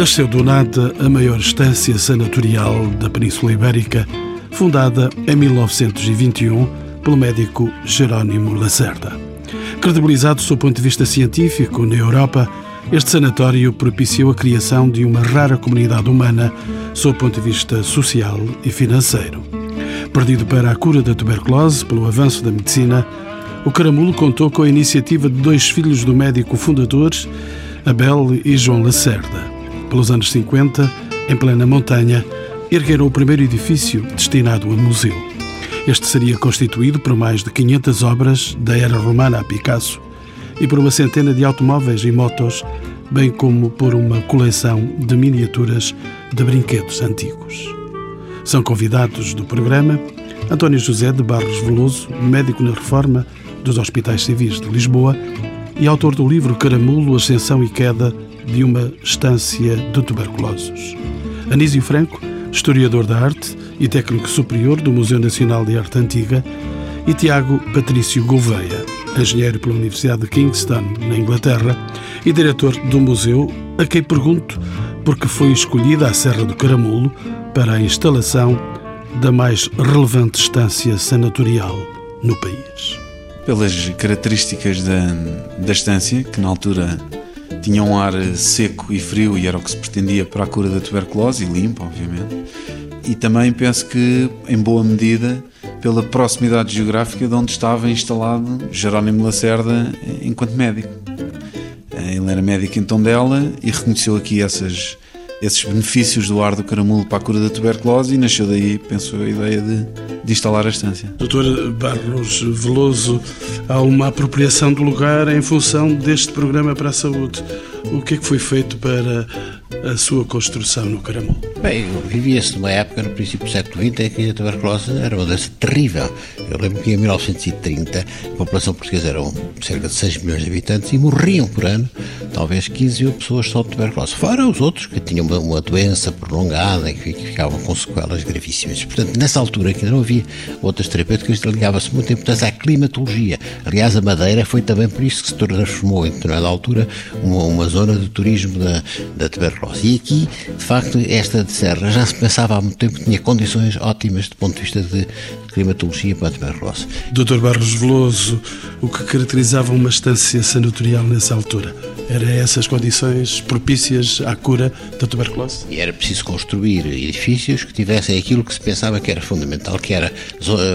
nasceu do nada a maior estância sanatorial da Península Ibérica, fundada em 1921 pelo médico Jerónimo Lacerda. Credibilizado sob o ponto de vista científico na Europa, este sanatório propiciou a criação de uma rara comunidade humana sob o ponto de vista social e financeiro. Perdido para a cura da tuberculose pelo avanço da medicina, o Caramulo contou com a iniciativa de dois filhos do médico fundador, Abel e João Lacerda. Pelos anos 50, em plena montanha, ergueram o primeiro edifício destinado a museu. Este seria constituído por mais de 500 obras da era romana a Picasso e por uma centena de automóveis e motos, bem como por uma coleção de miniaturas de brinquedos antigos. São convidados do programa António José de Barros Veloso, médico na reforma dos Hospitais Civis de Lisboa e autor do livro Caramulo, Ascensão e Queda de uma Estância de Tuberculosos. Anísio Franco, historiador da arte e técnico superior do Museu Nacional de Arte Antiga, e Tiago Patrício Gouveia, engenheiro pela Universidade de Kingston, na Inglaterra, e diretor do museu, a quem pergunto por que foi escolhida a Serra do Caramulo para a instalação da mais relevante estância sanatorial no país. Pelas características da, da estância, que na altura tinha um ar seco e frio e era o que se pretendia para a cura da tuberculose e limpo, obviamente. E também penso que, em boa medida, pela proximidade geográfica de onde estava instalado Jerónimo Lacerda enquanto médico. Ele era médico em Tondela e reconheceu aqui essas esses benefícios do ar do caramulo para a cura da tuberculose e nasceu daí, penso, a ideia de, de instalar a estância. Doutor Barros Veloso, há uma apropriação do lugar em função deste programa para a saúde. O que é que foi feito para a sua construção no Caramulo? Bem, vivia-se numa época, no princípio do século XX, em que a tuberculose era uma doença terrível. Eu lembro que em 1930 a população portuguesa era cerca de 6 milhões de habitantes e morriam por ano talvez 15 mil pessoas só de tuberculose. Fora os outros que tinham uma, uma doença prolongada e que, ficavam com sequelas gravíssimas. Portanto, nessa altura que não havia outras terapêuticas, ligava-se muito a importância à climatologia. Aliás, a Madeira foi também por isso que se transformou, em determinada altura, uma, uma zona de turismo da, da tuberculose. E aqui, de facto, esta de Serra já se pensava há muito tempo que tinha condições ótimas do ponto de vista de climatologia para a tuberculose. Dr. Barros Veloso, o que caracterizava uma estância sanatorial nessa altura? Era essas condições propícias à cura da tuberculose? E era preciso construir edifícios que tivessem aquilo que se pensava que era fundamental, que era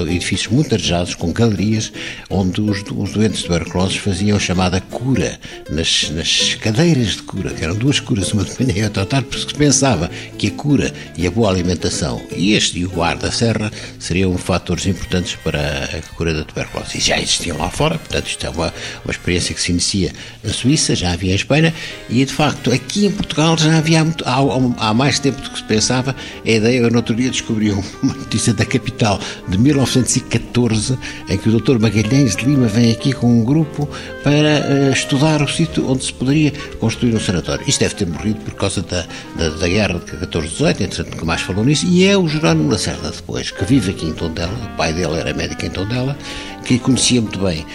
edifícios muito arejados, com galerias, onde os, os doentes tuberculosos faziam a chamada cura, nas, nas cadeiras de cura, que eram duas curas, uma de manhã e outra tarde, porque se pensava que a cura e a boa alimentação e este e o ar da serra seriam fatores importantes para a cura da tuberculose. E já existiam lá fora, portanto, isto é uma, uma experiência que se inicia na Suíça, já havia em Espanha, e de facto aqui em Portugal já havia muito, há, há, mais tempo do que se pensava a ideia. Eu no outro dia descobri uma notícia da capital de 1914 em que o Dr. Magalhães de Lima vem aqui com um grupo para uh, estudar o sítio onde se poderia construir um sanatório. Isto deve ter morrido por causa da, da, da guerra de 14-18, entretanto nunca mais falou nisso, e é o Jerónimo Lacerda depois, que vive aqui em Tondela, o pai dele era médico em Tondela, que conhecia muito bem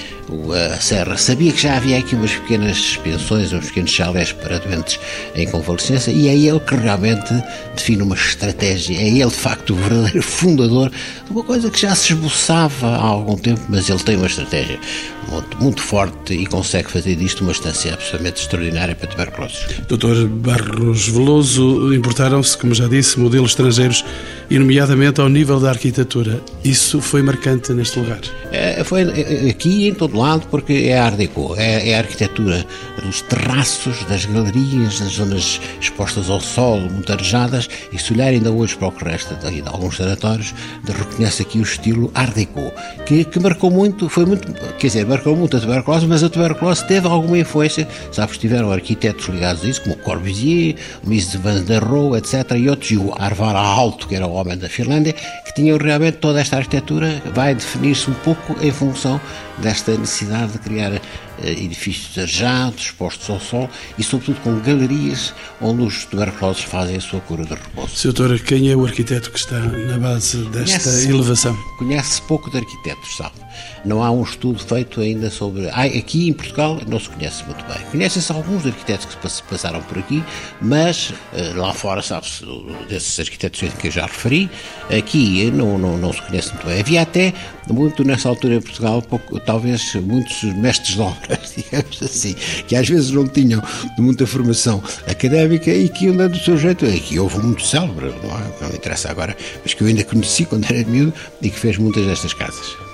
a Serra, sabia que já havia aqui umas pequenas pensões, uns pequenos chalés para doentes em convalescença e é ele que realmente define uma estratégia, é ele de facto o verdadeiro fundador de uma coisa que já se esboçava há algum tempo, mas ele tem uma estratégia muito, muito forte e consegue fazer disto uma estância absolutamente extraordinária para tuberculose. Doutor Barros Veloso, importaram-se, como já disse, modelos estrangeiros e nomeadamente ao nível da arquitetura. Isso foi marcante neste lugar? É, foi aqui em todo lado porque é Art Deco, é, é, a arquitetura dos terraços, das galerias, das zonas expostas ao sol, muito arejadas e se olhar ainda hoje para o que resta de, de alguns sanatórios, reconhece aqui o estilo Art Deco, que, que marcou muito, foi muito, quer dizer, marcou muito a tuberculose, mas a tuberculose teve alguma influência, sabes, tiveram arquitetos ligados a isso, como Corbusier, Mies van der Rohe, etc., e outros, e o Arvar Alto, que era o homem da Finlândia, que tinham realmente toda esta arquitetura, vai definir-se um pouco em função desta necessidade de criar eh, edifícios arejados, postos ao sol e, sobretudo, com galerias onde os tuberculosos fazem a sua cura de repouso. Sr. Doutor, quem é o arquiteto que está na base desta conhece, elevação? Conhece pouco de arquitetos, sabe? Não há um estudo feito ainda sobre. Aqui em Portugal não se conhece muito bem. Conhecem-se alguns arquitetos que se passaram por aqui, mas eh, lá fora sabe-se desses arquitetos que eu já referi. Aqui não, não, não se conhece muito bem. Havia até, muito nessa altura em Portugal, pouco, talvez muitos mestres de obras, digamos assim, que às vezes não tinham muita formação académica e que iam dando o seu jeito. Aqui houve muito célebre, não, é? não interessa agora, mas que eu ainda conheci quando era miúdo e que fez muitas destas casas.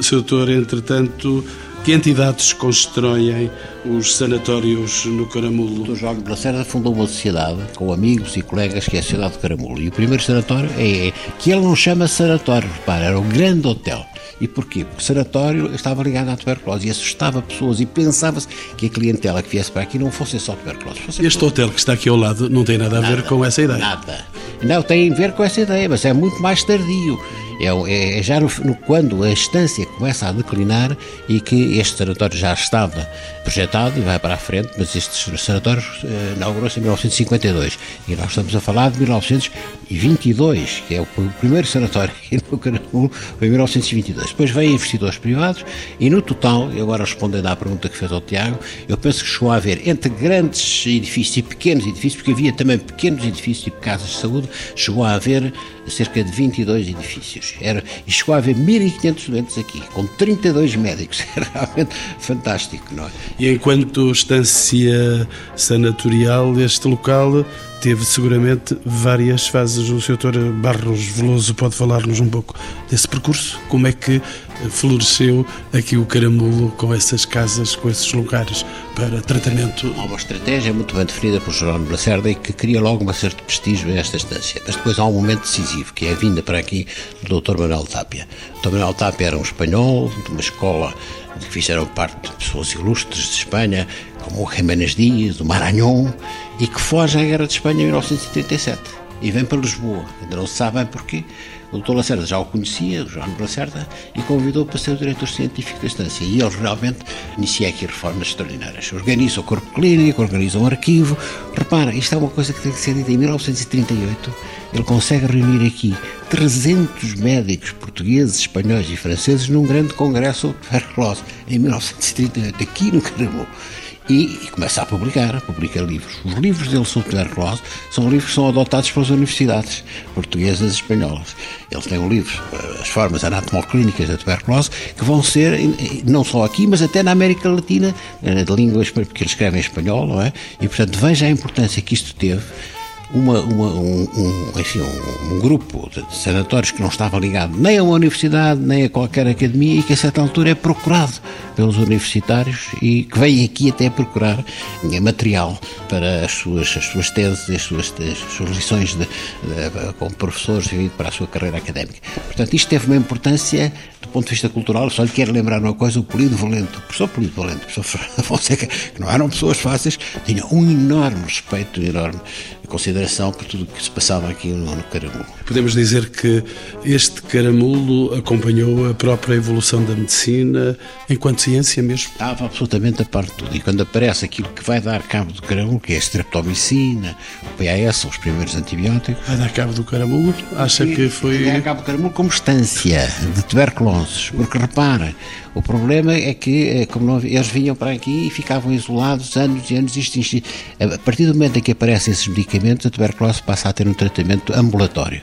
Sr. Doutor, entretanto, que entidades constroem os sanatórios no Caramulo? O Dr. João de Lacerda fundou uma sociedade com amigos e colegas que é a Sociedade de Caramulo. E o primeiro sanatório é, é que ele não chama sanatório, repara, era um grande hotel. E porquê? Porque o sanatório estava ligado à tuberculose e assustava pessoas e pensava-se que a clientela que viesse para aqui não fosse só tuberculose. Fosse este hotel que está aqui ao lado não tem nada a nada, ver com essa ideia? Nada. Não, tem a ver com essa ideia, mas é muito mais tardio. É, é, é já no, no, quando a estância começa a declinar e que este sanatório já estava projetado e vai para a frente, mas este sanatório eh, inaugurou-se em 1952 e nós estamos a falar de 1922, que é o, primeiro sanatório aqui no Caramulo, foi em 1922. Depois veio investidores privados e no total, e agora respondendo à pergunta que fez ao Tiago, eu penso que chegou a haver entre grandes edifícios e pequenos edifícios, porque havia também pequenos edifícios tipo casas de saúde, chegou a haver cerca de 22 edifícios. Era, e chegou a haver 1.500 doentes aqui, com 32 médicos. Era realmente fantástico, não é? E enquanto estância sanatorial, este local teve seguramente várias fases. O Sr. Barros Veloso pode falar-nos um pouco desse percurso? Como é que floresceu aqui o Caramulo com essas casas, com esses lugares para tratamento? Há uma estratégia muito bem definida por Jerónimo Lacerda e que cria logo uma certo prestígio a esta estância. Mas depois há um momento decisivo, que é a vinda para aqui do Dr. Manuel Tapia. O Dr. Manuel Tapia era um espanhol de uma escola que fizeram parte de pessoas ilustres de Espanha, como o Jiménez Dias, o Maranhão, e que foge à Guerra de Espanha em 1937 e vem para Lisboa. Ainda não se sabe bem porquê. O Dr. Lacerda já o conhecia, o João Lacerda, e convidou para ser o diretor científico da estância. E ele realmente inicia aqui reformas extraordinárias. Organiza o corpo clínico, organiza um arquivo. Repara, isto é uma coisa que tem que ser dita. Em 1938, ele consegue reunir aqui 300 médicos portugueses, espanhóis e franceses num grande congresso de tuberculose, em 1938, aqui no Caramu e, e, começa a publicar, publica livros. Os livros dele sobre tuberculose são livros que são adotados pelas universidades portuguesas e espanholas. Ele tem um livro, eh, As Formas Anatomoclínicas da Tuberculose, que vão ser, não só aqui, mas até na América Latina, eh, de línguas, porque ele escreve em espanhol, não é? E, portanto, veja a importância que isto teve uma, uma, um, um, enfim, um, um, grupo de sanatórios que não estava ligado nem a uma universidade, nem a qualquer academia e que a certa altura é procurado pelos universitários e que vem aqui até procurar material para as suas, as suas teses, as suas, as suas lições de, de, como professores para a sua carreira académica. Portanto, isto teve uma importância do ponto de vista cultural. Só lhe quero lembrar uma coisa: o Polido Valente, o professor Polido Valente, o professor Fonseca, que não eram pessoas fáceis, tinha um enorme respeito, enorme consideração por tudo o que se passava aqui no, no Caramulo. Podemos dizer que este Caramulo acompanhou a própria evolução da medicina enquanto ciência mesmo? Estava absolutamente a parte de tudo. E quando aparece aquilo que vai dar cabo do Caramulo, que é a streptomicina, o PAS, os primeiros antibióticos. Vai dar cabo do Caramulo? Acha e, que foi. Vai dar cabo do Caramulo como estância de tuberculose. Porque repara, o problema é que, eh, como não, eles vinham para aqui e ficavam isolados anos e anos. Isto, isto, a partir do momento em que aparecem esses medicamentos, a tuberculose passa a ter um tratamento ambulatório.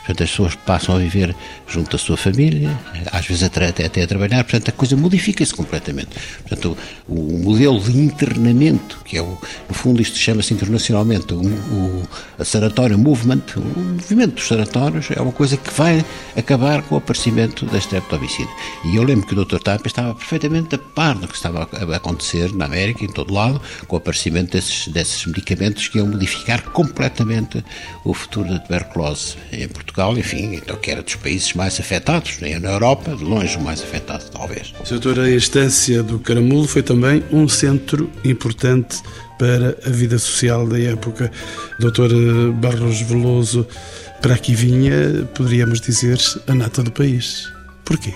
Portanto, as pessoas passam a viver junto da sua família, às vezes até, até a trabalhar, portanto, a coisa modifica-se completamente. Portanto, o, o, modelo de internamento, que é, o, no fundo, isto chama-se internacionalmente o, o a sanatório movement, o movimento dos sanatórios, é uma coisa que vai acabar com o aparecimento da streptomicina. E eu lembro que o Dr. Tapia estava perfeitamente a par do que estava a acontecer na América, em todo lado, com o aparecimento desses, desses medicamentos que iam modificar completamente o futuro da tuberculose em Portugal. Portugal, enfim, então que era dos países mais afetados, né? na Europa, de longe o mais afetado, talvez. Doutor, a instância do Caramulo foi também um centro importante para a vida social da época. Doutor Barros Veloso, para aqui vinha, poderíamos dizer, a nata do país. Porquê?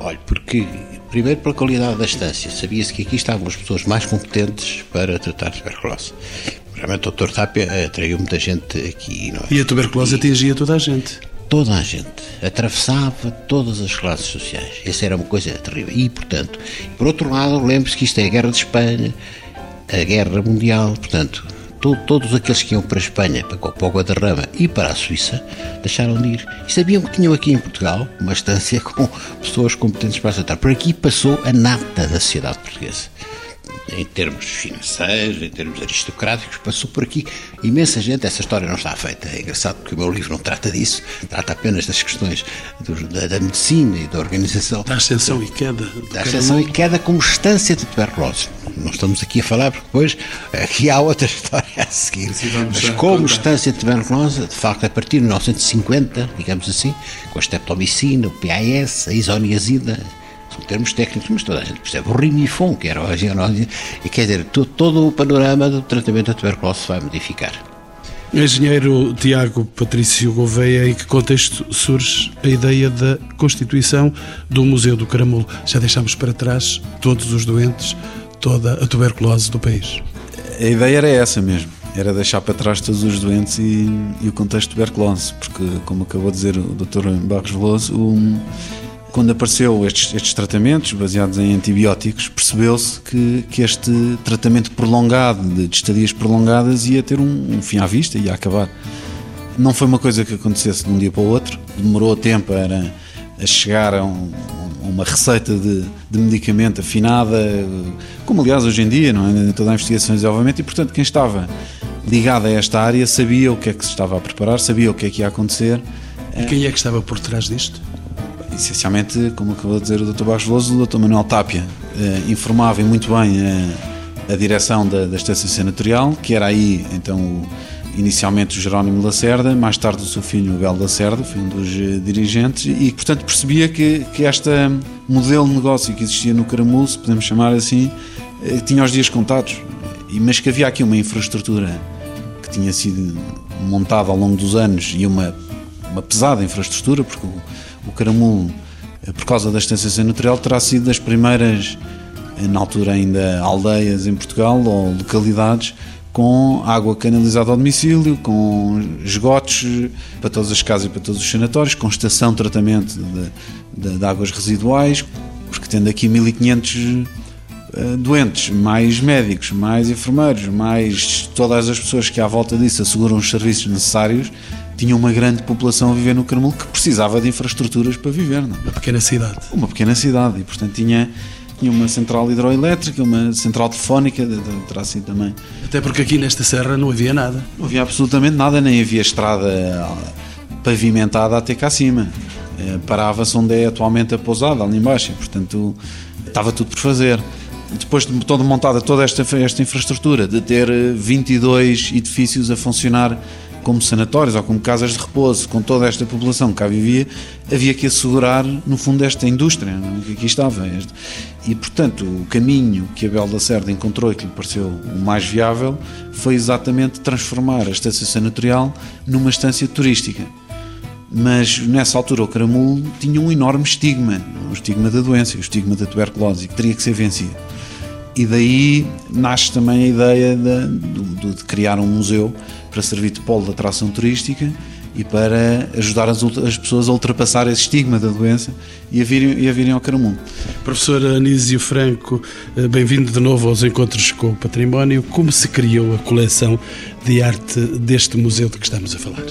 Olha, porque Primeiro pela qualidade da estância. Sabia-se que aqui estavam as pessoas mais competentes para tratar tuberculose. Realmente o Dr. Tapia atraiu muita gente aqui. É? E a tuberculose e... atingia toda a gente? Toda a gente. Atravessava todas as classes sociais. Essa era uma coisa terrível. E, portanto, por outro lado, lembre-se que isto é a Guerra de Espanha, a Guerra Mundial, portanto, to, todos aqueles que iam para a Espanha, para, para o Guadarrama e para a Suíça, deixaram de ir. E sabiam que tinham aqui em Portugal uma estância com pessoas competentes para aceitar. Por aqui passou a nata da sociedade portuguesa em termos financeiros, em termos aristocráticos, passou por aqui imensa gente. Essa história não está feita. É engraçado porque o meu livro não trata disso, trata apenas das questões do, da, da, medicina e da organização. Da ascensão e queda. Da ascensão e queda como estância de tuberculose. Não estamos aqui a falar porque depois aqui há outra história a seguir. Mas como estância de tuberculose, de facto, a partir de 1950, digamos assim, com a streptomicina, o PAS, a isoniazida, são termos técnicos, mas toda a gente percebe. O rimifon, que era a geonose, e quer dizer, todo, todo o panorama do tratamento da tuberculose se vai modificar. Engenheiro Tiago Patrício Gouveia, em que contexto surge a ideia da constituição do Museu do Caramulo? Já deixámos para trás todos os doentes, toda a tuberculose do país. A ideia era essa mesmo, era deixar para trás todos os doentes e, e o contexto de tuberculose, porque, como acabou de dizer o Dr. Barros Veloso, o, quando apareceu estes, estes, tratamentos baseados em antibióticos, percebeu-se que, que, este tratamento prolongado, de, estadias prolongadas, ia ter um, um, fim à vista, ia acabar. Não foi uma coisa que acontecesse de um dia para o outro, demorou tempo a, a chegar a, um, uma receita de, de, medicamento afinada, como aliás hoje em dia, não é? Toda a investigação desenvolvimento, e portanto quem estava ligado a esta área sabia o que é que se estava a preparar, sabia o que é que ia acontecer. E quem é que estava por trás disto? Essencialmente, como acabou de dizer o Dr. Baixo Veloso, o Dr. Manuel Tapia eh, informava muito bem a, a direção da, da Estância Senatorial, que era aí então o, inicialmente o Jerónimo Lacerda, mais tarde o seu filho o Belo Lacerda, foi um dos eh, dirigentes, e portanto percebia que, que este modelo de negócio que existia no Caramulo, se podemos chamar assim, eh, tinha os dias contados, mas que havia aqui uma infraestrutura que tinha sido montada ao longo dos anos e uma, uma pesada infraestrutura, porque o, o caramulo, eh, por causa da extensão senatorial, terá sido das primeiras, eh, na altura ainda aldeias em Portugal ou localidades com água canalizada ao domicílio, com esgotos para todas as casas e para todos os sanatórios, com estação de tratamento de, de, de águas residuais, porque tendo aqui 1500 eh, doentes, mais médicos, mais enfermeiros, mais todas as pessoas que à volta disso asseguram os serviços necessários, tinha uma grande população a viver no Carmelo que precisava de infraestruturas para viver. Não? É? Uma pequena cidade. Uma pequena cidade e, portanto, tinha, tinha uma central hidroelétrica, uma central telefónica, terá sido também. Até porque aqui nesta serra não havia nada. Não havia absolutamente nada, nem havia estrada pavimentada até cá acima. Eh, parava-se onde é atualmente a pousada, ali embaixo, portanto, estava tudo por fazer depois de toda montada toda esta, esta infraestrutura, de ter 22 eh, edifícios a funcionar como sanatórios ou como casas de repouso, com toda esta população que cá vivia, havia que assegurar, no fundo, esta indústria é? que aqui estava. E, portanto, o caminho que Abel da Cerda encontrou e que lhe pareceu o mais viável foi exatamente transformar a estância sanatorial numa estância turística. Mas nessa altura o caramulo tinha um enorme estigma, o estigma da doença, o estigma da tuberculose, que teria que ser vencido. E daí nasce também a ideia de, de, de criar um museu para servir de polo de atração turística e para ajudar as, as, pessoas a ultrapassar esse estigma da doença e a virem, e a virem ao Caramundo. Professor Anísio Franco, eh, bem-vindo de novo aos Encontros com o Património. Como se criou a coleção de arte deste museu de que estamos a falar?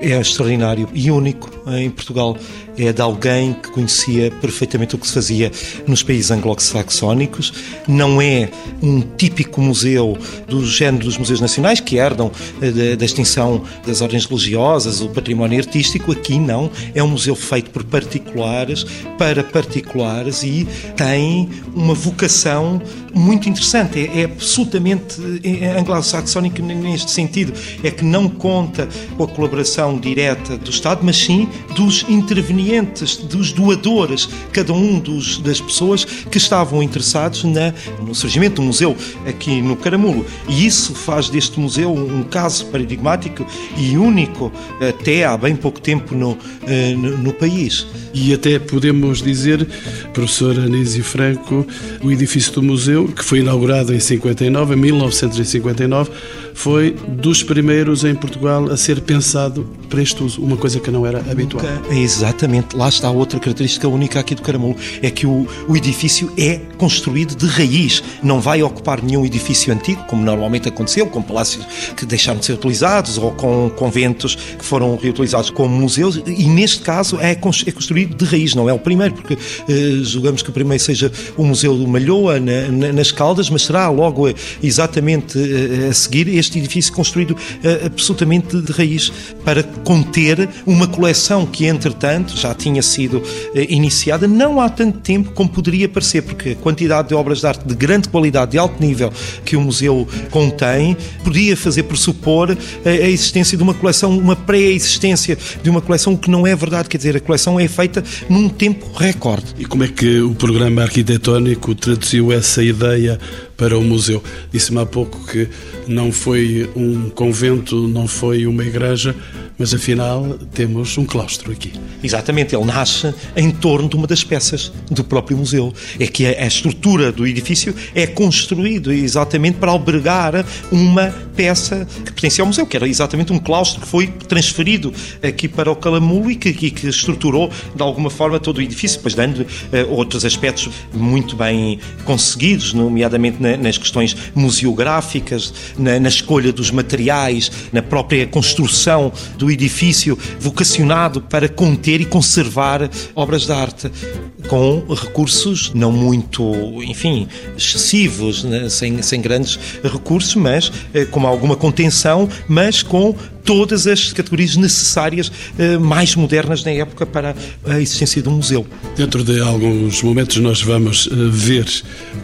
É extraordinário e único em Portugal é de alguém que conhecia perfeitamente o que se fazia nos países anglo-saxónicos. Não é um típico museu do género dos museus nacionais que herdam eh, da extinção das ordens religiosas, o património artístico. Aqui não. É um museu feito por particulares, para particulares e tem uma vocação muito interessante, é, é absolutamente é, anglo-saxónico neste sentido, é que não conta com a colaboração direta do Estado, mas sim dos intervenientes, dos doadores, cada um dos, das pessoas que estavam interessados na, no surgimento do museu aqui no Caramulo. E isso faz deste museu um caso paradigmático e único até há bem pouco tempo no, eh, no, no país. E até podemos dizer, professor Anísio Franco, o edifício do museu, que foi inaugurado em 59, em 1959, foi dos primeiros em Portugal a ser pensado para este uso, uma coisa que não era habitual. Nunca, exatamente, lá está outra característica única aqui do Caramulo, é que o, o edifício é construído de raiz, não vai ocupar nenhum edifício antigo, como normalmente aconteceu, com palácios que deixaram de ser utilizados ou com conventos que foram reutilizados como museus, e neste caso é, é construído de raiz, não é o primeiro, porque eh, julgamos que o primeiro seja o Museu do Malhoa, na, na, nas Caldas, mas será logo eh, exatamente eh, a seguir este edifício construído uh, absolutamente de raiz para conter uma coleção que, entretanto, já tinha sido uh, iniciada não há tanto tempo como poderia parecer, porque a quantidade de obras de arte de grande qualidade, de alto nível que o museu contém, podia fazer pressupor a, a existência de uma coleção, uma pré-existência de uma coleção que não é verdade, quer dizer, a coleção é feita num tempo recorde. E como é que o programa arquitetónico traduziu essa ideia para o museu. Disse-me há pouco que não foi um convento, não foi uma igreja, mas afinal temos um claustro aqui. Exatamente, ele nasce em torno de uma das peças do próprio museu. É que a, estrutura do edifício é construído exatamente para albergar uma peça que pertencia ao museu, que era exatamente um claustro que foi transferido aqui para o Calamulo e que, que, estruturou de alguma forma todo o edifício, depois dando uh, outros aspectos muito bem conseguidos, nomeadamente na, nas questões museográficas, na, na escolha dos materiais, na própria construção do edifício vocacionado para conter e conservar obras de arte com recursos não muito, enfim, excessivos, né? sem, sem grandes recursos, mas eh, com alguma contenção, mas com todas as categorias necessárias eh, mais modernas na época para a existência do museu. Dentro de alguns momentos nós vamos eh, ver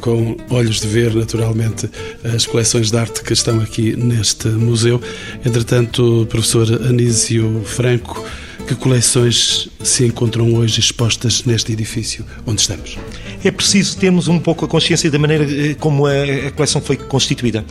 com olhos de ver naturalmente as coleções de arte que estão aqui neste museu. Entretanto, professor Anísio Franco, que coleções se encontram hoje expostas neste edifício onde estamos? É preciso termos um pouco a consciência da maneira eh, como a, coleção foi constituída.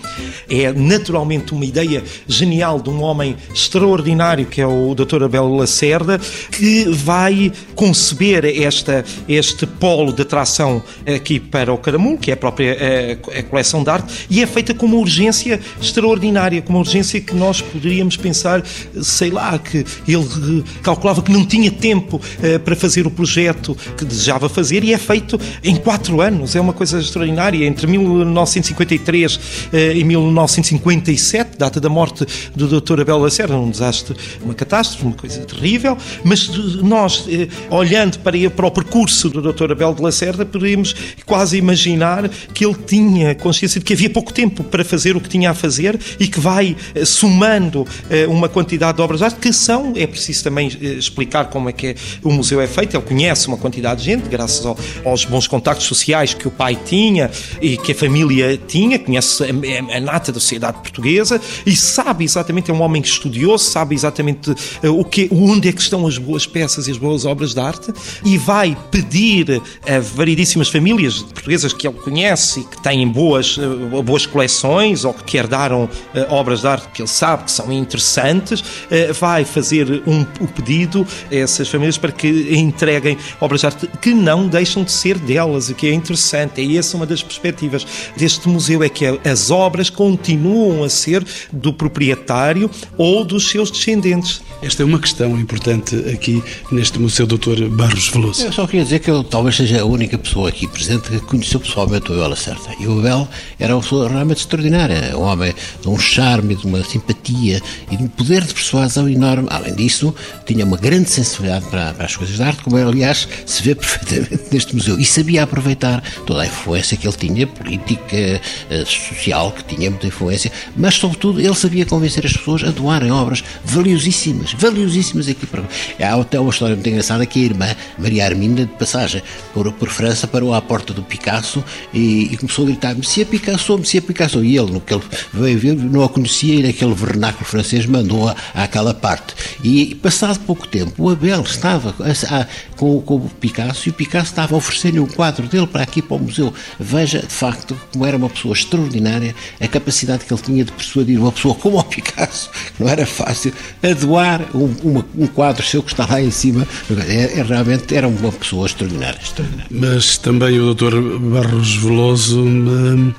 É naturalmente uma ideia genial de um homem extraordinário que é o Dr. Abel Lacerda, que vai conceber esta, este polo de atração aqui para o Caramulo, que é a própria a, eh, a coleção de arte, e é feita com uma urgência extraordinária, com uma urgência que nós poderíamos pensar, sei lá, que ele calculava que não tinha tempo uh, para fazer o projeto que desejava fazer e é feito em quatro anos. É uma coisa extraordinária. Entre 1953 uh, eh, e 1957, data da morte do Dr. Abel Lacerda, um desastre, uma catástrofe, uma coisa terrível, mas nós, uh, olhando para, para o percurso do Dr. Abel de Lacerda, podemos quase imaginar que ele tinha consciência de que havia pouco tempo para fazer o que tinha a fazer e que vai somando uma quantidade de obras de arte que são, é preciso também eh, explicar como é que é, o museu é feito. Ele conhece uma quantidade de gente, graças ao, aos bons contactos sociais que o pai tinha e que a família tinha, conhece a, a nata da sociedade portuguesa e sabe exatamente, é um homem estudioso, sabe exatamente eh, o que, onde é que estão as boas peças e as boas obras de arte e vai pedir a variedíssimas famílias portuguesas que ele conhece e que têm boas, eh, boas coleções ou que herdaram obras de arte que ele sabe que são interessantes, vai fazer um, o pedido a essas famílias para que entreguem obras de arte que não deixam de ser delas, o que é interessante. É essa uma das perspectivas deste museu, é que as obras continuam a ser do proprietário ou dos seus descendentes. Esta é uma questão importante aqui neste Museu Dr. Barros Veloso. Eu só queria dizer que eu talvez seja a única pessoa aqui presente que conheceu pessoalmente o Abel Acerta. E o Abel era uma pessoa realmente extraordinária, um homem de um charme, de uma simpatia e de um poder de persuasão enorme. Além disso, tinha uma grande sensibilidade para, para as coisas de arte, como aliás se vê perfeitamente neste museu. E sabia aproveitar toda a influência que ele tinha, política, eh, social, que tinha muita influência, mas, sobretudo, ele sabia convencer as pessoas a doarem obras valiosíssimas, valiosíssimas aqui para. Há até uma história muito engraçada que a irmã Maria Arminda, de passagem por, por França, parou à porta do Picasso e, e começou a gritar: Monsieur Picasso, Monsieur Picasso. E ele, no que ele veio ver, não a conhecia e naquele vernáculo francês mandou-a àquela parte. E passado pouco tempo, o Abel estava com, com, o Picasso e o Picasso estava a oferecer-lhe um quadro dele para aqui para o museu. Veja, de facto, como era uma pessoa extraordinária, a capacidade que ele tinha de persuadir uma pessoa como o Picasso, que não era fácil, a doar um, uma, um quadro seu que está lá em cima. É, é, realmente era uma pessoa extraordinária, extraordinária. Mas também o Dr. Barros Veloso me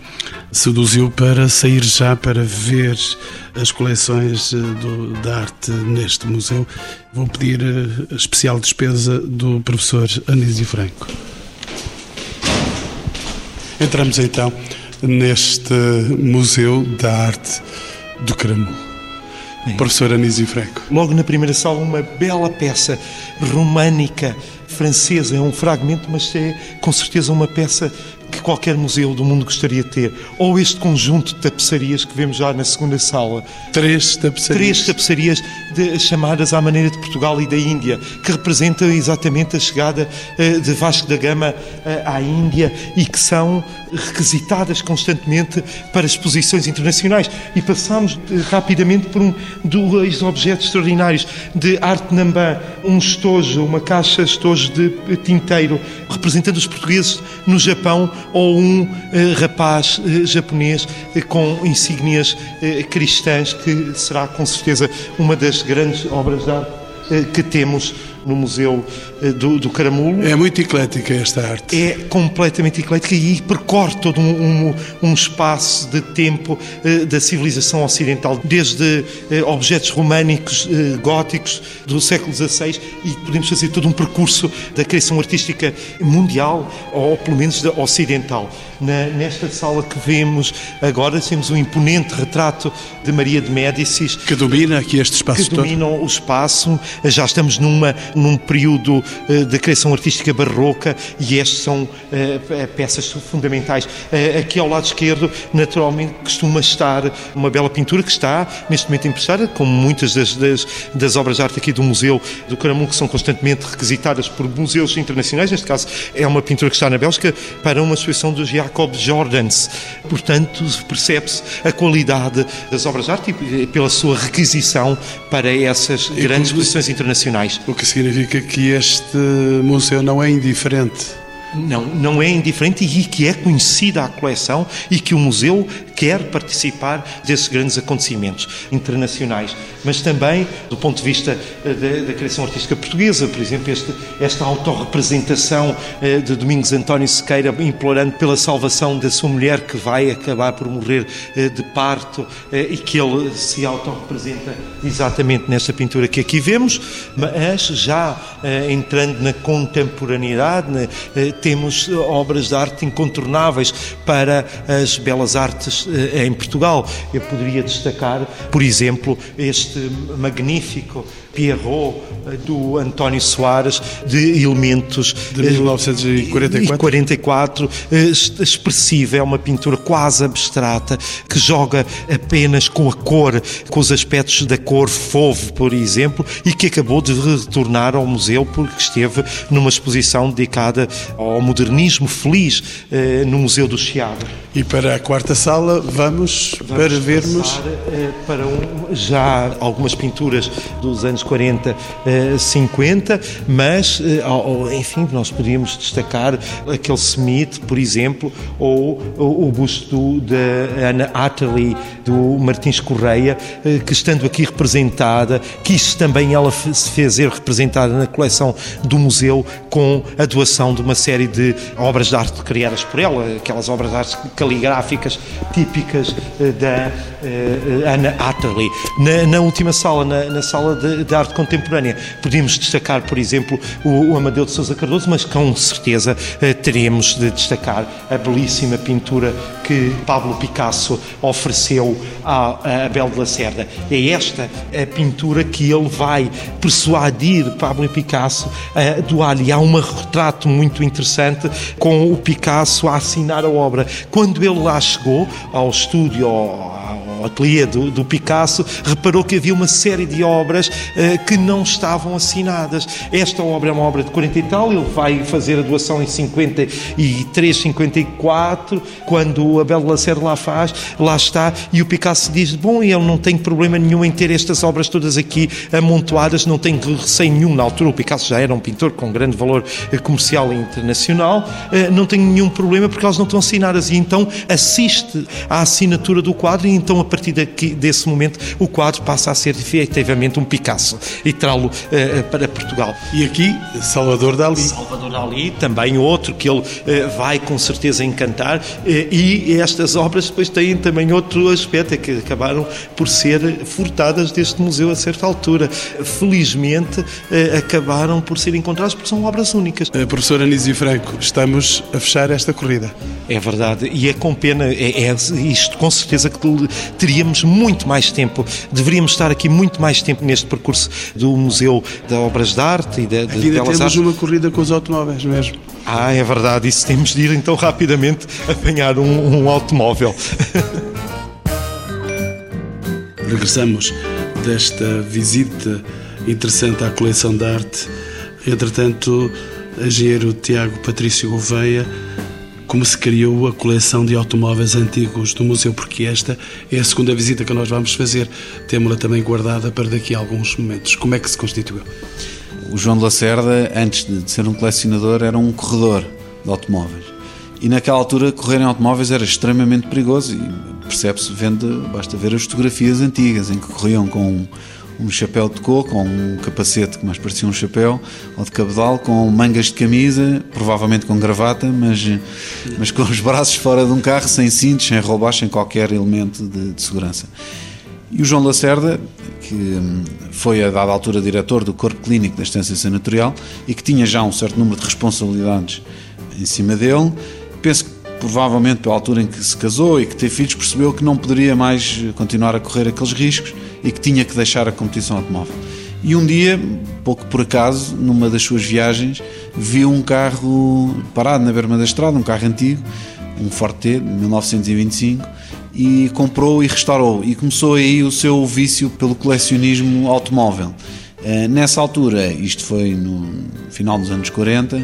seduziu para sair já para ver as coleções eh, do, da arte neste museu. Vou pedir a eh, especial despesa do professor Anísio Franco. Entramos então neste Museu da Arte do Caramu. Professor Anísio Franco. Logo na primeira sala, uma bela peça românica francesa. É um fragmento, mas é com certeza uma peça que qualquer museu do mundo gostaria de ter. Ou este conjunto de tapeçarias que vemos já na segunda sala. Três tapeçarias. Três tapeçarias de, chamadas à maneira de Portugal e da Índia, que representam exatamente a chegada uh, de Vasco da Gama uh, à Índia e que são requisitadas constantemente para exposições internacionais. E passamos uh, rapidamente por um, dois objetos extraordinários de arte nambã, um estojo, uma caixa estojo de tinteiro, representando os portugueses no Japão ou um eh, rapaz eh, japonês eh, com insígnias cristãs, que será com certeza uma das grandes obras de arte que temos no Museu eh, do, do Caramulo. É muito eclética esta arte. É completamente eclética e percorre todo um, um, um espaço de tempo uh, da civilização ocidental, desde uh, objetos românicos, uh, góticos do século XVI e podemos fazer todo um percurso da criação artística mundial ou pelo menos da ocidental. Na, nesta sala que vemos agora temos um imponente retrato de Maria de Médicis que domina aqui este espaço que todo. dominam o espaço. Já estamos numa num período uh, de criação artística barroca e estas são uh, peças fundamentais. Aqui ao lado esquerdo, naturalmente, costuma estar uma bela pintura que está neste momento emprestada, como muitas das, das, das obras de arte aqui do Museu do Caramulo, que são constantemente requisitadas por museus internacionais. Neste caso, é uma pintura que está na Bélgica para uma exposição do Jacob Jordans. Portanto, percebe-se a qualidade das obras de arte e pela sua requisição para essas grandes exposições internacionais. O que significa que este museu não é indiferente. Não, não é indiferente e que é conhecida a coleção e que o museu quer participar desses grandes acontecimentos internacionais. Mas também, do ponto de vista eh, da, da criação artística portuguesa, por exemplo, este, esta autorrepresentação eh, de Domingos António Sequeira implorando pela salvação da sua mulher que vai acabar por morrer eh, de parto e que ele se autorrepresenta exatamente nesta pintura que aqui vemos, mas já entrando na contemporaneidade, temos obras de arte incontornáveis para as belas artes em Portugal. Eu poderia destacar, por exemplo, este magnífico Pierrot, eh, do António Soares, de elementos de 1944. 44, eh, expressiva, é uma pintura quase abstrata que joga apenas com a cor, com os aspectos da cor fove, por exemplo, e que acabou de retornar ao museu porque esteve numa exposição dedicada ao modernismo feliz eh, no Museu do Chiado. E para a quarta sala vamos, vamos para vermos para um, já algumas pinturas dos anos anos 40, 50, eh, mas, eh, enfim, nós podíamos destacar aquele Smith, por exemplo, ou o busto da Ana Atterley, do Martins Correia, eh, que estando aqui representada, quis também ela se fazer representada na coleção do museu com a doação de uma série de obras de arte criadas por ela, aquelas obras de arte caligráficas típicas da Ana Atterley. Na, na última sala, na, na sala de de arte contemporânea. Podíamos destacar, por exemplo, o, o Amadeu de Sousa Cardoso, mas com certeza eh, teremos de destacar a belíssima pintura que Pablo Picasso ofereceu a Abel de Lacerda. É esta a pintura que ele vai persuadir Pablo Picasso a doar-lhe. Há um retrato muito interessante com o Picasso a assinar a obra. Quando ele lá chegou ao estúdio, ao, ao ateliê do, do, Picasso, reparou que havia uma série de obras uh, que não estavam assinadas. Esta obra é uma obra de 40 e tal, ele vai fazer a doação em 53, 54, quando o Abel Lacerda lá faz, lá está, e o Picasso diz: Bom, ele não tem problema nenhum em ter estas obras todas aqui amontoadas, não tem receio nenhum. Na altura, o Picasso já era um pintor com grande valor eh, comercial e internacional, uh, não tem nenhum problema porque elas não estão assinadas. E então assiste à assinatura do quadro, e então partir daqui, desse momento o quadro passa a ser efetivamente um Picasso e trá-lo uh, para Portugal. E aqui, Salvador Dali. Salvador Dali, também outro que ele uh, vai com certeza encantar, uh, e estas obras depois têm também outro aspecto, é que acabaram por ser furtadas deste museu a certa altura. Felizmente acabaram por ser encontradas porque são obras únicas. professor Anísio Franco, estamos a fechar esta corrida. É verdade, e é com pena, é, é isto com certeza que teríamos muito mais tempo, deveríamos estar aqui muito mais tempo neste percurso do Museu de Obras de Arte e de, de Aqui Belas temos uma corrida com os automóveis mesmo. Ah, é verdade, isso temos de ir então rapidamente apanhar um, um automóvel. Regressamos desta visita interessante à coleção de arte. Entretanto, engenheiro Tiago Patrício Gouveia como se criou a coleção de automóveis antigos do museu, porque esta é a segunda visita que nós vamos fazer. Temos-la também guardada para daqui a alguns momentos. Como é que se constituiu? O João de Lacerda, antes de ser um colecionador, era um corredor de automóveis. E naquela altura, correr em automóveis era extremamente perigoso e percebe-se, vendo, basta ver as fotografias antigas em que corriam com um chapéu de coco, ou um capacete que mais parecia um chapéu, ou de cabedal, com mangas de camisa, provavelmente com gravata, mas, mas com os braços fora de um carro, sem cintos, sem roubar, sem qualquer elemento de, de segurança. E o João Lacerda, que hum, foi a dada altura diretor do Corpo Clínico da Estância Senatorial e que tinha já um certo número de responsabilidades em cima dele, penso que provavelmente pela altura em que se casou e que teve filhos, percebeu que não poderia mais continuar a correr aqueles riscos e que tinha que deixar a competição automóvel. E um dia, pouco por acaso, numa das suas viagens, viu um carro parado na berma da estrada, um carro antigo, um Ford T de 1925, e comprou e restaurou. E começou aí o seu vício pelo colecionismo automóvel. Eh, nessa altura, isto foi no final dos anos 40,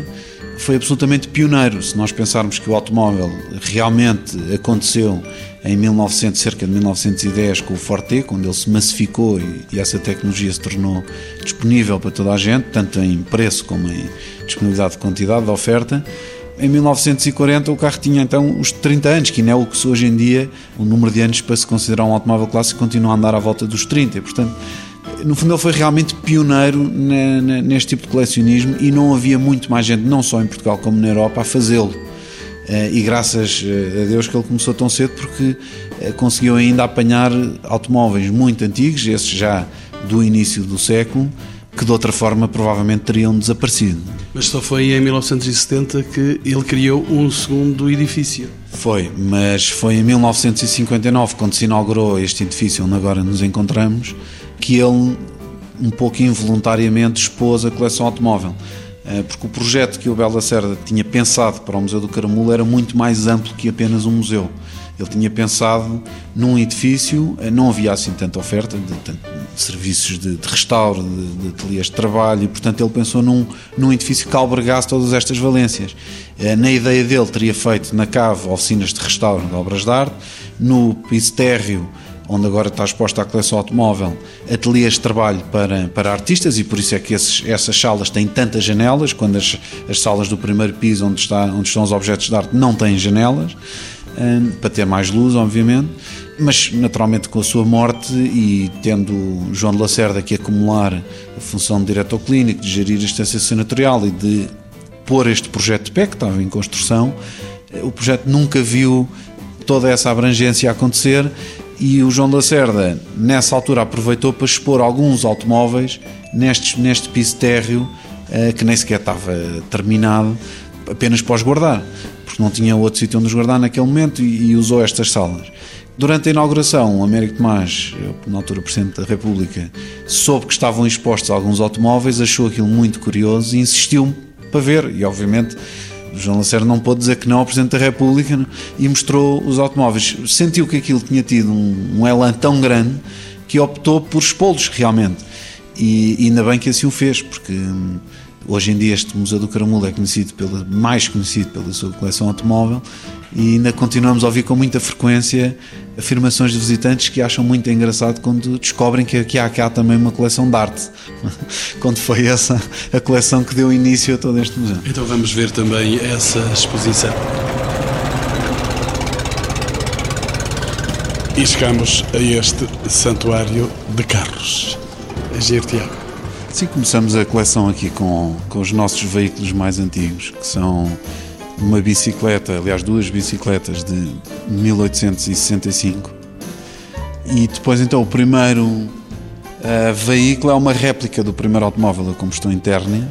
foi absolutamente pioneiro. Se nós pensarmos que o automóvel realmente aconteceu em 1900, cerca de 1910, com o Forte, quando ele se massificou e, e, essa tecnologia se tornou disponível para toda a gente, tanto em preço como em disponibilidade de quantidade, de oferta. Em 1940 o carro tinha então os 30 anos, que não é o que hoje em dia o número de anos para se considerar um automóvel clássico continua a andar à volta dos 30. Portanto, no fundo ele foi realmente pioneiro neste tipo de colecionismo e não havia muito mais gente, não só em Portugal como na Europa, a fazê-lo. Eh, e graças eh, a Deus que ele começou tão cedo porque eh, conseguiu ainda apanhar automóveis muito antigos, esses já do início do século, que de outra forma provavelmente teriam desaparecido. Mas só foi em 1970 que ele criou um segundo edifício. Foi, mas foi em 1959, quando se inaugurou este edifício onde agora nos encontramos, que ele, um pouco involuntariamente, expôs a coleção automóvel. Eh, porque o projeto que o Bela Lacerda tinha pensado para o Museu do Caramulo era muito mais amplo que apenas um museu. Ele tinha pensado num edifício, eh, não havia assim tanta oferta de, de serviços de, de restauro, de, de ateliês de trabalho, e portanto ele pensou num, num edifício que albergasse todas estas valências. Eh, na ideia dele, teria feito na cave oficinas de restauro de obras de arte, no piso térreo onde agora está exposta a coleção automóvel, ateliês de trabalho para, para artistas e por isso é que esses, essas salas têm tantas janelas, quando as, as salas do primeiro piso, onde, está, onde estão os objetos de arte, não têm janelas, um, para ter mais luz, obviamente. Mas, naturalmente, com a sua morte e tendo João de Lacerda que acumular a função de diretor clínico, de gerir a assistência senatorial e de pôr este projeto de pé, que estava em construção, o projeto nunca viu toda essa abrangência acontecer E o João Lacerda, nessa altura, aproveitou para expor alguns automóveis neste, neste piso térreo eh, que nem sequer estava terminado, apenas para os guardar, porque não tinha outro sítio onde os guardar naquele momento e, e usou estas salas. Durante a inauguração, o Américo Tomás, na altura Presidente da República, soube que estavam expostos alguns automóveis, achou aquilo muito curioso e insistiu para ver. E, obviamente, João Lacerda não pôde dizer que não ao Presidente da República e mostrou os automóveis. Sentiu que aquilo tinha tido um, um elan tão grande que optou por expô-los realmente. E, e, ainda bem que assim o fez, porque hum, hoje em dia este Museu do Caramulo é conhecido pela, mais conhecido pela sua coleção automóvel e ainda continuamos a ouvir com muita frequência afirmações de visitantes que acham muito engraçado quando descobrem que aqui há cá também uma coleção de arte. quando foi essa a coleção que deu início a todo este museu. Então vamos ver também essa exposição. E chegamos a este santuário de carros. Agir Tiago. Sim, começamos a coleção aqui com, com os nossos veículos mais antigos, que são uma bicicleta, aliás, duas bicicletas de 1865. E depois, então, o primeiro uh, veículo é uma réplica do primeiro automóvel a combustão interna,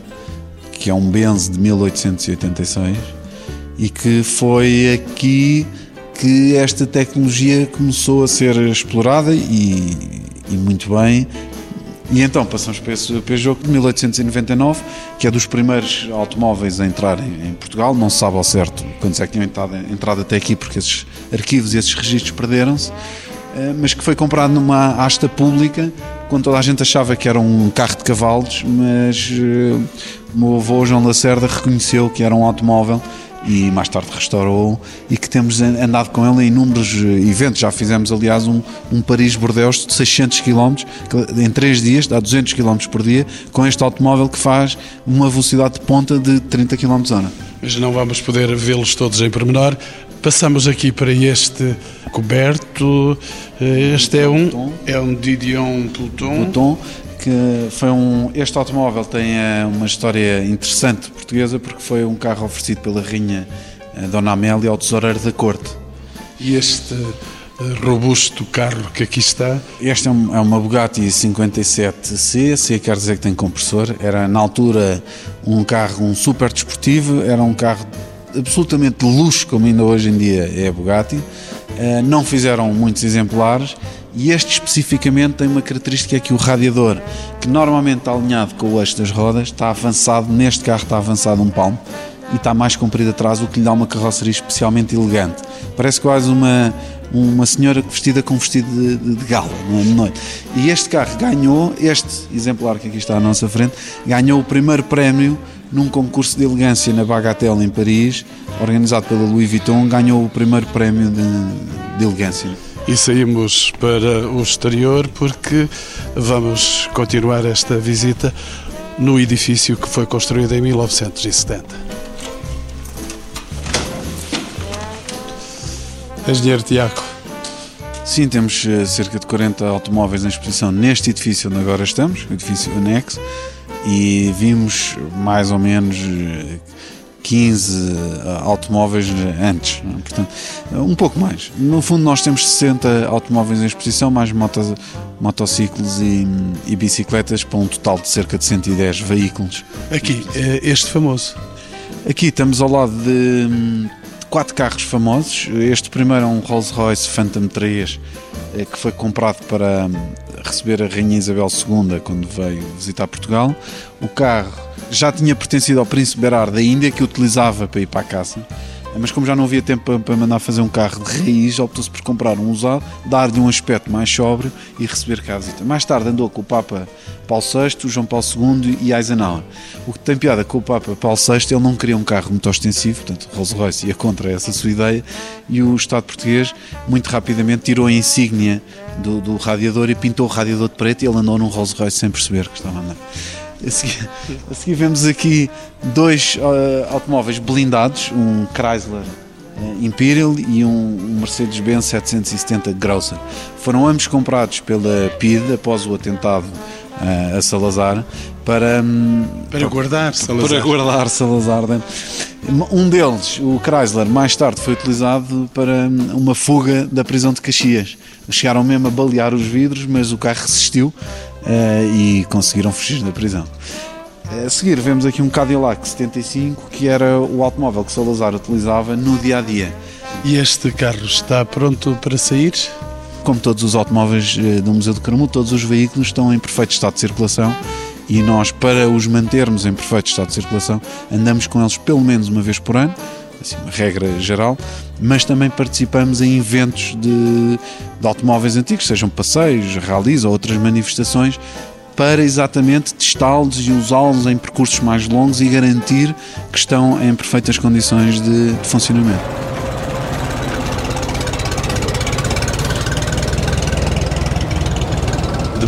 que é um Benz de 1886, e que foi aqui que esta tecnologia começou a ser explorada e, e muito bem e então passamos para esse Peugeot de 1899, que é dos primeiros automóveis a entrar em, em Portugal. Não se sabe ao certo quando é que tinham entrado, entrado até aqui, porque esses arquivos e esses registros perderam-se, eh, mas que foi comprado numa asta pública, quando toda a gente achava que era um carro de cavalos, mas uh, o meu avô João Lacerda reconheceu que era um automóvel e mais tarde restaurou e que temos andado com ele em inúmeros eh, eventos. Já fizemos, aliás, um, um Paris-Bordeaux de 600 km em 3 dias, dá 200 km por dia, com este automóvel que faz uma velocidade de ponta de 30 km hora. Mas não vamos poder vê-los todos em pormenor. Passamos aqui para este coberto. Eh, este é um, é um Didion Pluton. Pluton que foi um. Este automóvel tem eh, uma história interessante portuguesa porque foi um carro oferecido pela rainha eh, Dona Amélia ao tesoureiro da corte. E este eh, robusto carro que aqui está? Este é, é uma Bugatti 57C, C quer dizer que tem compressor. Era na altura um carro um super desportivo, era um carro absolutamente de luxo, como ainda hoje em dia é a Bugatti. Não fizeram muitos exemplares e este especificamente tem uma característica é que o radiador, que normalmente está alinhado com o eixo das rodas, está avançado, neste carro está avançado um palmo e está mais comprido atrás, o que lhe dá uma carroceria especialmente elegante. Parece quase uma, uma senhora vestida com vestido de, de, de gala, não é? noite. E este carro ganhou, este exemplar que aqui está à nossa frente, ganhou o primeiro prémio num concurso de elegância na Bagatelle, em Paris, organizado pela Louis Vuitton, ganhou o primeiro prémio de, de elegância e saímos para o exterior porque vamos continuar esta visita no edifício que foi construído em 1970. Engenheiro Tiago. Sim, temos eh, cerca de 40 automóveis em exposição neste edifício onde agora estamos, o edifício anexo, e vimos mais ou menos eh, 15 eh, automóveis antes, é? portanto, um pouco mais. No fundo, nós temos 60 automóveis em exposição, mais motos, motociclos e, e, bicicletas, para um total de cerca de 110 veículos. Aqui, eh, este famoso. Aqui estamos ao lado de hum, quatro carros famosos. Este primeiro é um Rolls-Royce Phantom 3, eh, que foi comprado para hum, receber a Rainha Isabel II quando veio visitar Portugal. O carro já tinha pertencido ao príncipe Berard da Índia, que utilizava para ir para a caça. Mas como já não havia tempo para mandar fazer um carro de raiz, optou-se por comprar um usado, dar-lhe um aspecto mais sóbrio e receber cá a visita. Mais tarde andou com o Papa Paulo VI, João Paulo II e Eisenhower. O que tem piada com o Papa Paulo VI, ele não queria um carro muito ostensivo, portanto Rolls-Royce ia contra essa sua ideia, e o Estado português muito rapidamente tirou a insígnia do, do radiador e pintou o radiador de preto e ele andou num Rolls-Royce sem perceber que estava a andar. A seguir, a seguir vemos aqui dois uh, automóveis blindados, um Chrysler uh, Imperial e um, um Mercedes-Benz 770 Grosser. Foram ambos comprados pela PID após o atentado a Salazar para, hum, para guardar Salazar. Para guardar Salazar. Um deles, o Chrysler, mais tarde foi utilizado para hum, uma fuga da prisão de Caxias. Chegaram mesmo a balear os vidros, mas o carro resistiu uh, e conseguiram fugir da prisão. A seguir, vemos aqui um Cadillac 75, que era o automóvel que Salazar utilizava no dia a dia. E este carro está pronto para sair? Como todos os automóveis eh, do Museu do Caramulo, todos os veículos estão em perfeito estado de circulação e nós, para os mantermos em perfeito estado de circulação, andamos com eles pelo menos uma vez por ano, assim, uma regra geral, mas também participamos em eventos de, de automóveis antigos, sejam passeios, ralis ou outras manifestações, para exatamente testá-los e usá-los em percursos mais longos e garantir que estão em perfeitas condições de, de funcionamento.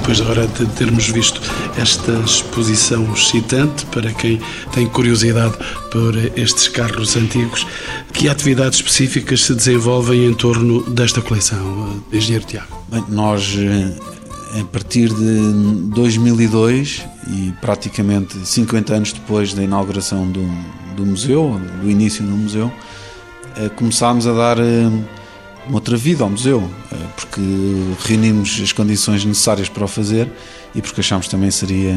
Depois agora de termos visto esta exposição excitante para quem tem curiosidade por estes carros antigos, que atividades específicas se desenvolvem em torno desta coleção, Engenheiro Tiago? Bem, nós, eh, a partir de 2002 e praticamente 50 anos depois da inauguração do, do museu, do início do museu, eh, começámos a dar eh, uma outra vida ao museu, eh, porque reunimos as condições necessárias para o fazer e porque achamos também seria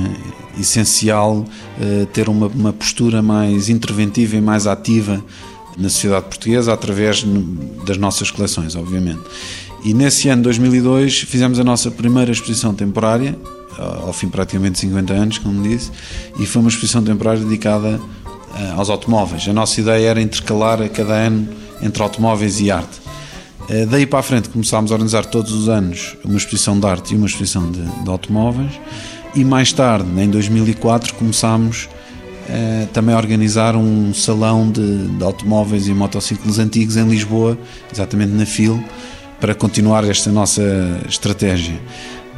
essencial eh, ter uma, uma postura mais interventiva e mais ativa na sociedade portuguesa através das nossas coleções, obviamente. E nesse ano 2002 fizemos a nossa primeira exposição temporária, ao fim praticamente 50 anos, como disse, e foi uma exposição temporária dedicada eh, aos automóveis. A nossa ideia era intercalar a cada ano entre automóveis e arte. Eh, daí para a frente começámos a organizar todos os anos uma exposição de arte e uma exposição de, de automóveis e mais tarde, em 2004, começámos eh, também a organizar um salão de, de, automóveis e motociclos antigos em Lisboa, exatamente na FIL, para continuar esta nossa estratégia.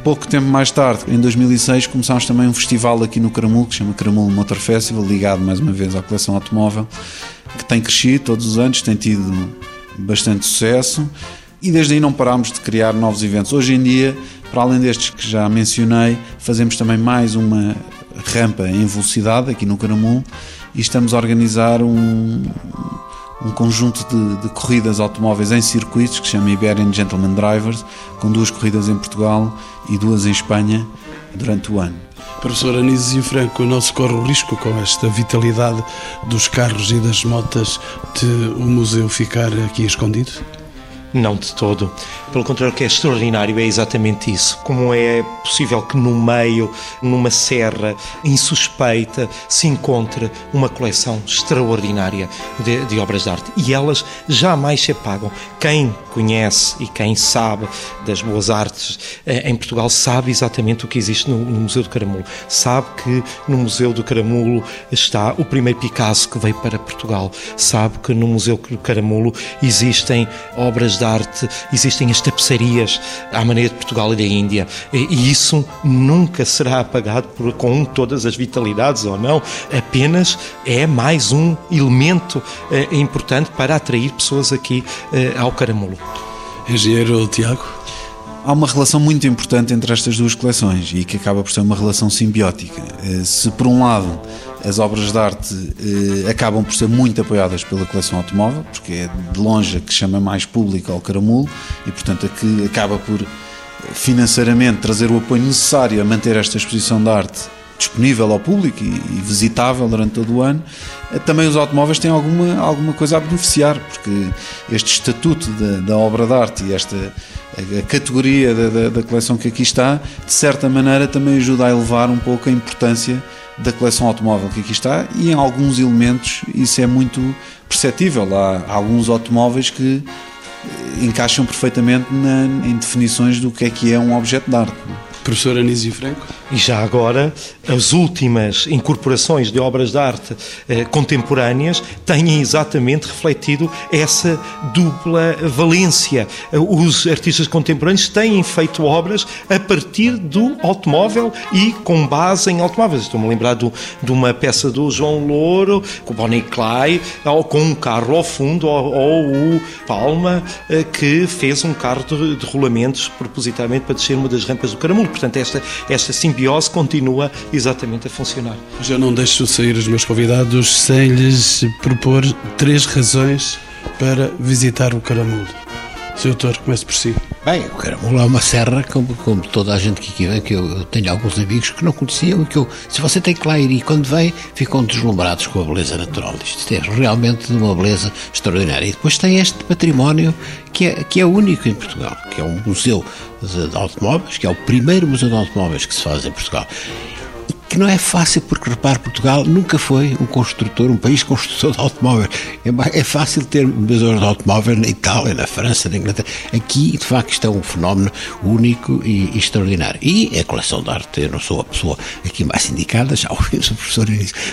Pouco tempo mais tarde, em 2006, começámos também um festival aqui no Caramulo, que se chama Caramulo Motor Festival, ligado mais uma vez à coleção automóvel, que tem crescido todos os anos, tem tido bastante sucesso e desde aí não parámos de criar novos eventos. Hoje em dia, para além destes que já mencionei, fazemos também mais uma rampa em velocidade aqui no Caramulo e estamos a organizar um, um conjunto de, de, corridas automóveis em circuitos que se chama Iberian Gentleman Drivers, com duas corridas em Portugal e duas em Espanha durante o ano. Professor Anísio Franco, não se corre o risco com esta vitalidade dos carros e das motas de o museu ficar aqui escondido? Não de todo. Pelo contrário, o que é extraordinário é exatamente isso. Como é possível que no meio, numa serra insuspeita, se encontre uma coleção extraordinária de, de, obras de arte e elas jamais se apagam. Quem conhece e quem sabe das boas artes eh, em Portugal sabe exatamente o que existe no, no Museu do Caramulo. Sabe que no Museu do Caramulo está o primeiro Picasso que veio para Portugal. Sabe que no Museu do Caramulo existem obras de arte, existem as tapeçarias à maneira de Portugal e da Índia. E isso nunca será apagado por, com todas as vitalidades ou não, apenas é mais um elemento eh, importante para atrair pessoas aqui eh, ao Caramulo. Engenheiro Tiago? Há uma relação muito importante entre estas duas coleções e que acaba por ser uma relação simbiótica. Eh, se, por um lado, as obras de arte eh, acabam por ser muito apoiadas pela coleção automóvel, porque é de longe a que chama mais público ao caramulo e, portanto, a que acaba por financeiramente trazer o apoio necessário a manter esta exposição de arte disponível ao público e, e visitável durante todo o ano, eh, também os automóveis têm alguma, alguma coisa a beneficiar, porque este estatuto da, da obra de arte e esta a categoria da, da, da coleção que aqui está, de certa maneira também ajuda a elevar um pouco a importância da coleção automóvel que aqui está e em alguns elementos isso é muito perceptível. Há, alguns automóveis que eh, encaixam perfeitamente na, em definições do que é que é um objeto de arte. Professor Anísio Franco? E já agora, as últimas incorporações de obras de arte eh, contemporâneas têm exatamente refletido essa dupla valência. Os artistas contemporâneos têm feito obras a partir do automóvel e com base em automóveis. Estou-me a lembrar do, de uma peça do João Louro, com Bonnie Clyde, ou com um carro ao fundo, ou, ou o Palma, eh, que fez um carro de, de rolamentos propositadamente para descer uma das rampas do Caramulo. Portanto, esta, esta simbiose simbiose continua exatamente a funcionar. Já não deixo sair os meus convidados sem lhes propor três razões para visitar o Caramulo. Sr. Doutor, comece por si. Bem, o Caramulo é uma serra, como, como, toda a gente que aqui vem, que eu, eu, tenho alguns amigos que não conheciam e que eu, se você tem que lá ir e quando vem, ficam deslumbrados com a beleza natural. Isto é realmente uma beleza extraordinária. E depois tem este património que é, que é único em Portugal, que é um museu de automóveis, que é o primeiro museu de automóveis que se faz em Portugal que não é fácil, porque repare, Portugal nunca foi um construtor, um país construtor de automóveis. É, é fácil ter museus de automóveis na Itália, na França, na Inglaterra. Aqui, de facto, isto é um fenómeno único e, e extraordinário. E a coleção de arte, eu não sou a pessoa aqui mais indicada, já ouvimos o professor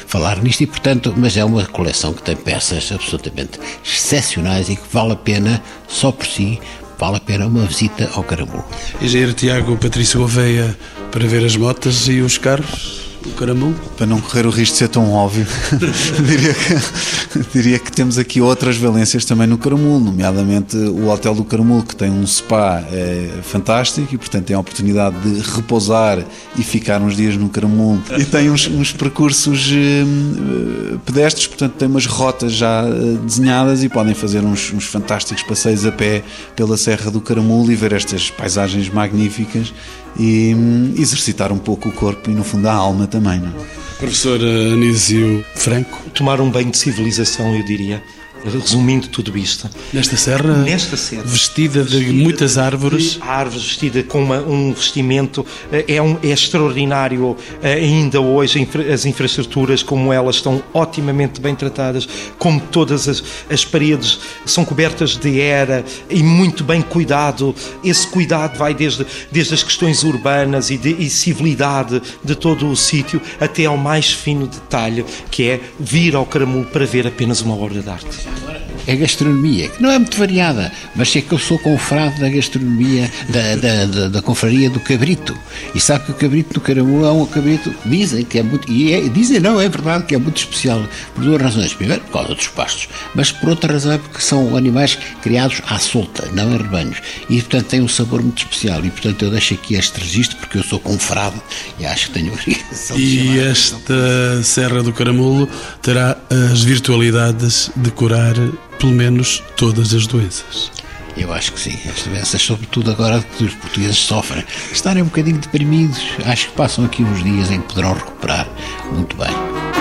falar nisto, e portanto, mas é uma coleção que tem peças absolutamente excepcionais e que vale a pena, só por si, vale a pena uma visita ao Caramulo. Engenheiro Tiago Patrício Oveia, para ver as motas e os carros? O caramulo? Para não correr o risco de ser tão óbvio, diria, que, diria que temos aqui outras valências também no caramulo, nomeadamente o Hotel do Caramulo, que tem um spa é, fantástico e, portanto, tem a oportunidade de repousar e ficar uns dias no caramulo. E tem uns, uns percursos eh, pedestres, portanto, tem umas rotas já eh, desenhadas e podem fazer uns, uns fantásticos passeios a pé pela Serra do Caramulo e ver estas paisagens magníficas e hum, exercitar um pouco o corpo e, no fundo, a alma também. Não? É? Professor Anísio Franco. Tomar um banho de civilização, eu diria resumindo tudo isto. Nesta serra? Nesta serra. Vestida de vestida muitas árvores? De árvores, vestida com uma, um vestimento. Eh, é, um, é extraordinário eh, ainda hoje as infraestruturas, como elas estão otimamente bem tratadas, como todas as, as paredes são cobertas de era e muito bem cuidado. Esse cuidado vai desde, desde as questões urbanas e, de, e civilidade de todo o sítio até ao mais fino detalhe, que é vir ao Caramulo para ver apenas uma obra de arte Athletic. É gastronomia, que não é muito variada, mas é que eu sou confrade da gastronomia, da, da, da, da, confraria do cabrito. E sabe que o cabrito do Caramu é um cabrito, dizem que é muito, e é, dizem não, é verdade que é muito especial, por duas razões. Primeiro, por causa dos pastos, mas por outra razão é porque são animais criados à solta, não em rebanhos. E, portanto, tem um sabor muito especial. E, portanto, eu deixo aqui este registro porque eu sou confrade e acho que tenho obrigação E esta Serra do Caramulo terá as virtualidades de curar pelo menos todas as doenças. Eu acho que sim. As doenças, sobretudo agora que os portugueses sofrem, estarem um bocadinho deprimidos, acho que passam aqui uns dias em que poderão recuperar muito bem.